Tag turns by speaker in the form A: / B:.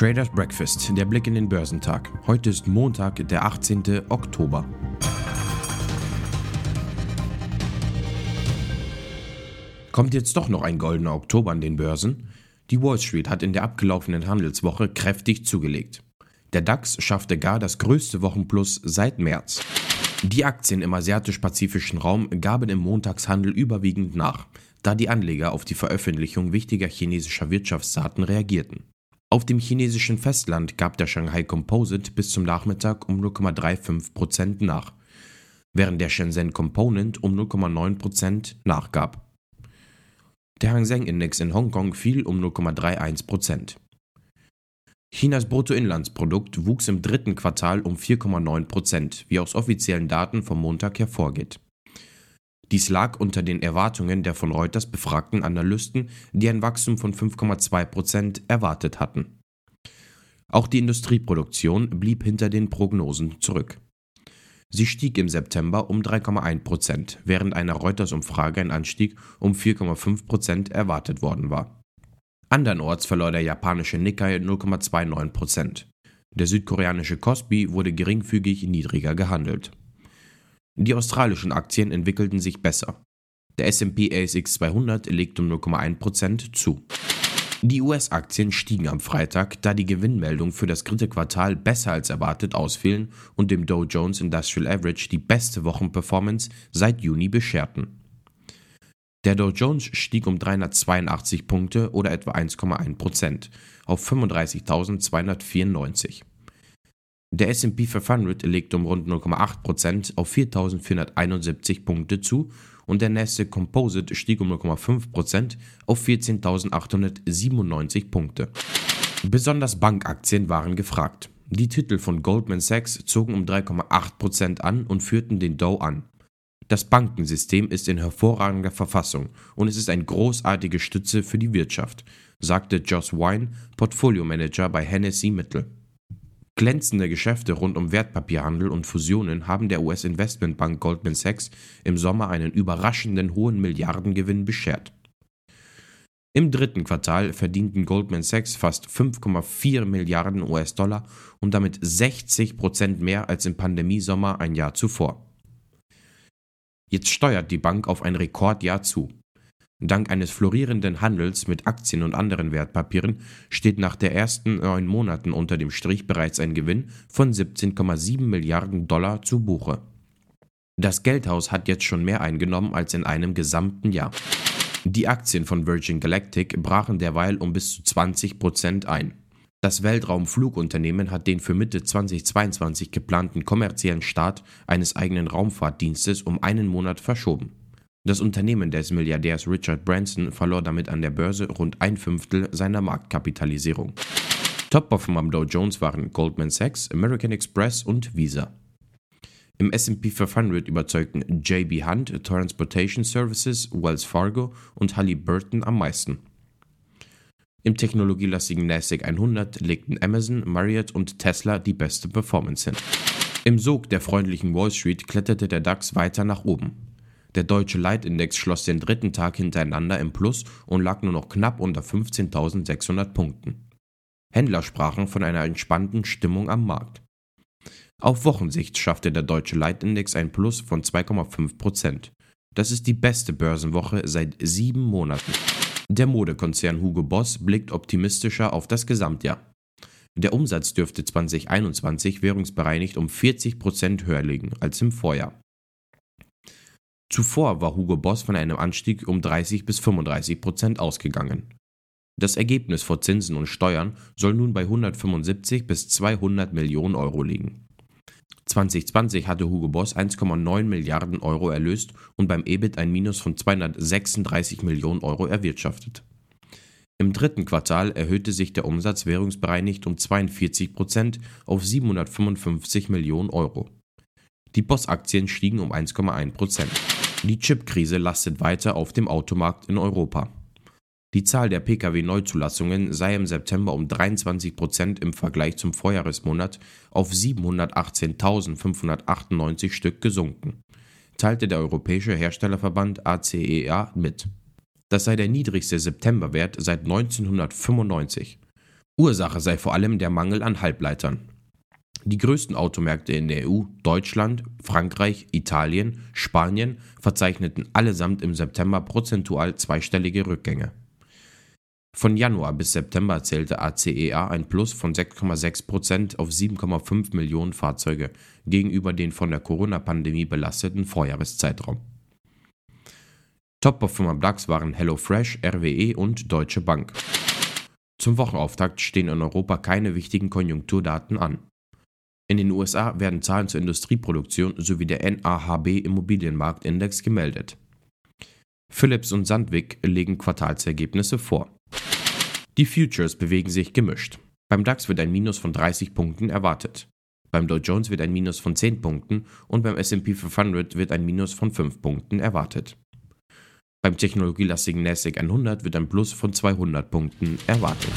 A: Traders Breakfast, der Blick in den Börsentag. Heute ist Montag, der 18. Oktober. Kommt jetzt doch noch ein goldener Oktober an den Börsen? Die Wall Street hat in der abgelaufenen Handelswoche kräftig zugelegt. Der DAX schaffte gar das größte Wochenplus seit März. Die Aktien im asiatisch-pazifischen Raum gaben im Montagshandel überwiegend nach, da die Anleger auf die Veröffentlichung wichtiger chinesischer Wirtschaftsdaten reagierten. Auf dem chinesischen Festland gab der Shanghai Composite bis zum Nachmittag um 0,35% nach, während der Shenzhen Component um 0,9% nachgab. Der Hang Seng Index in Hongkong fiel um 0,31%. Chinas Bruttoinlandsprodukt wuchs im dritten Quartal um 4,9%, wie aus offiziellen Daten vom Montag hervorgeht. Dies lag unter den Erwartungen der von Reuters befragten Analysten, die ein Wachstum von 5,2 Prozent erwartet hatten. Auch die Industrieproduktion blieb hinter den Prognosen zurück. Sie stieg im September um 3,1 Prozent, während einer Reuters-Umfrage ein Anstieg um 4,5 Prozent erwartet worden war. Andernorts verlor der japanische Nikkei 0,29 Prozent. Der südkoreanische Kospi wurde geringfügig niedriger gehandelt. Die australischen Aktien entwickelten sich besser. Der SP ASX 200 legte um 0,1% zu. Die US-Aktien stiegen am Freitag, da die Gewinnmeldungen für das dritte Quartal besser als erwartet ausfielen und dem Dow Jones Industrial Average die beste Wochenperformance seit Juni bescherten. Der Dow Jones stieg um 382 Punkte oder etwa 1,1% auf 35.294. Der S&P 500 legte um rund 0,8% auf 4.471 Punkte zu und der Nasdaq Composite stieg um 0,5% auf 14.897 Punkte. Besonders Bankaktien waren gefragt. Die Titel von Goldman Sachs zogen um 3,8% an und führten den Dow an. Das Bankensystem ist in hervorragender Verfassung und es ist eine großartige Stütze für die Wirtschaft, sagte Joss Wine, Portfoliomanager bei Hennessy Mittel. Glänzende Geschäfte rund um Wertpapierhandel und Fusionen haben der US-Investmentbank Goldman Sachs im Sommer einen überraschenden hohen Milliardengewinn beschert. Im dritten Quartal verdienten Goldman Sachs fast 5,4 Milliarden US-Dollar und damit 60 Prozent mehr als im Pandemiesommer ein Jahr zuvor. Jetzt steuert die Bank auf ein Rekordjahr zu. Dank eines florierenden Handels mit Aktien und anderen Wertpapieren steht nach den ersten neun Monaten unter dem Strich bereits ein Gewinn von 17,7 Milliarden Dollar zu Buche. Das Geldhaus hat jetzt schon mehr eingenommen als in einem gesamten Jahr. Die Aktien von Virgin Galactic brachen derweil um bis zu 20 Prozent ein. Das Weltraumflugunternehmen hat den für Mitte 2022 geplanten kommerziellen Start eines eigenen Raumfahrtdienstes um einen Monat verschoben. Das Unternehmen des Milliardärs Richard Branson verlor damit an der Börse rund ein Fünftel seiner Marktkapitalisierung. Top-Performer am Dow Jones waren Goldman Sachs, American Express und Visa. Im SP 500 überzeugten JB Hunt, Transportation Services, Wells Fargo und Halliburton am meisten. Im technologielastigen NASDAQ 100 legten Amazon, Marriott und Tesla die beste Performance hin. Im Sog der freundlichen Wall Street kletterte der DAX weiter nach oben. Der deutsche Leitindex schloss den dritten Tag hintereinander im Plus und lag nur noch knapp unter 15.600 Punkten. Händler sprachen von einer entspannten Stimmung am Markt. Auf Wochensicht schaffte der deutsche Leitindex ein Plus von 2,5%. Das ist die beste Börsenwoche seit sieben Monaten. Der Modekonzern Hugo Boss blickt optimistischer auf das Gesamtjahr. Der Umsatz dürfte 2021 währungsbereinigt um 40% höher liegen als im Vorjahr. Zuvor war Hugo Boss von einem Anstieg um 30 bis 35 Prozent ausgegangen. Das Ergebnis vor Zinsen und Steuern soll nun bei 175 bis 200 Millionen Euro liegen. 2020 hatte Hugo Boss 1,9 Milliarden Euro erlöst und beim EBIT ein Minus von 236 Millionen Euro erwirtschaftet. Im dritten Quartal erhöhte sich der Umsatz währungsbereinigt um 42 Prozent auf 755 Millionen Euro. Die Boss-Aktien stiegen um 1,1 Prozent. Die Chipkrise lastet weiter auf dem Automarkt in Europa. Die Zahl der Pkw-Neuzulassungen sei im September um 23 Prozent im Vergleich zum Vorjahresmonat auf 718.598 Stück gesunken. teilte der Europäische Herstellerverband ACEA mit. Das sei der niedrigste Septemberwert seit 1995. Ursache sei vor allem der Mangel an Halbleitern. Die größten Automärkte in der EU, Deutschland, Frankreich, Italien, Spanien, verzeichneten allesamt im September prozentual zweistellige Rückgänge. Von Januar bis September zählte ACEA ein Plus von 6,6% auf 7,5 Millionen Fahrzeuge gegenüber den von der Corona-Pandemie belasteten Vorjahreszeitraum. Top-Performer am DAX waren HelloFresh, RWE und Deutsche Bank. Zum Wochenauftakt stehen in Europa keine wichtigen Konjunkturdaten an. In den USA werden Zahlen zur Industrieproduktion sowie der NAHB Immobilienmarktindex gemeldet. Philips und Sandvik legen Quartalsergebnisse vor. Die Futures bewegen sich gemischt. Beim DAX wird ein Minus von 30 Punkten erwartet. Beim Dow Jones wird ein Minus von 10 Punkten und beim SP 500 wird ein Minus von 5 Punkten erwartet. Beim technologielastigen NASDAQ 100 wird ein Plus von 200 Punkten erwartet.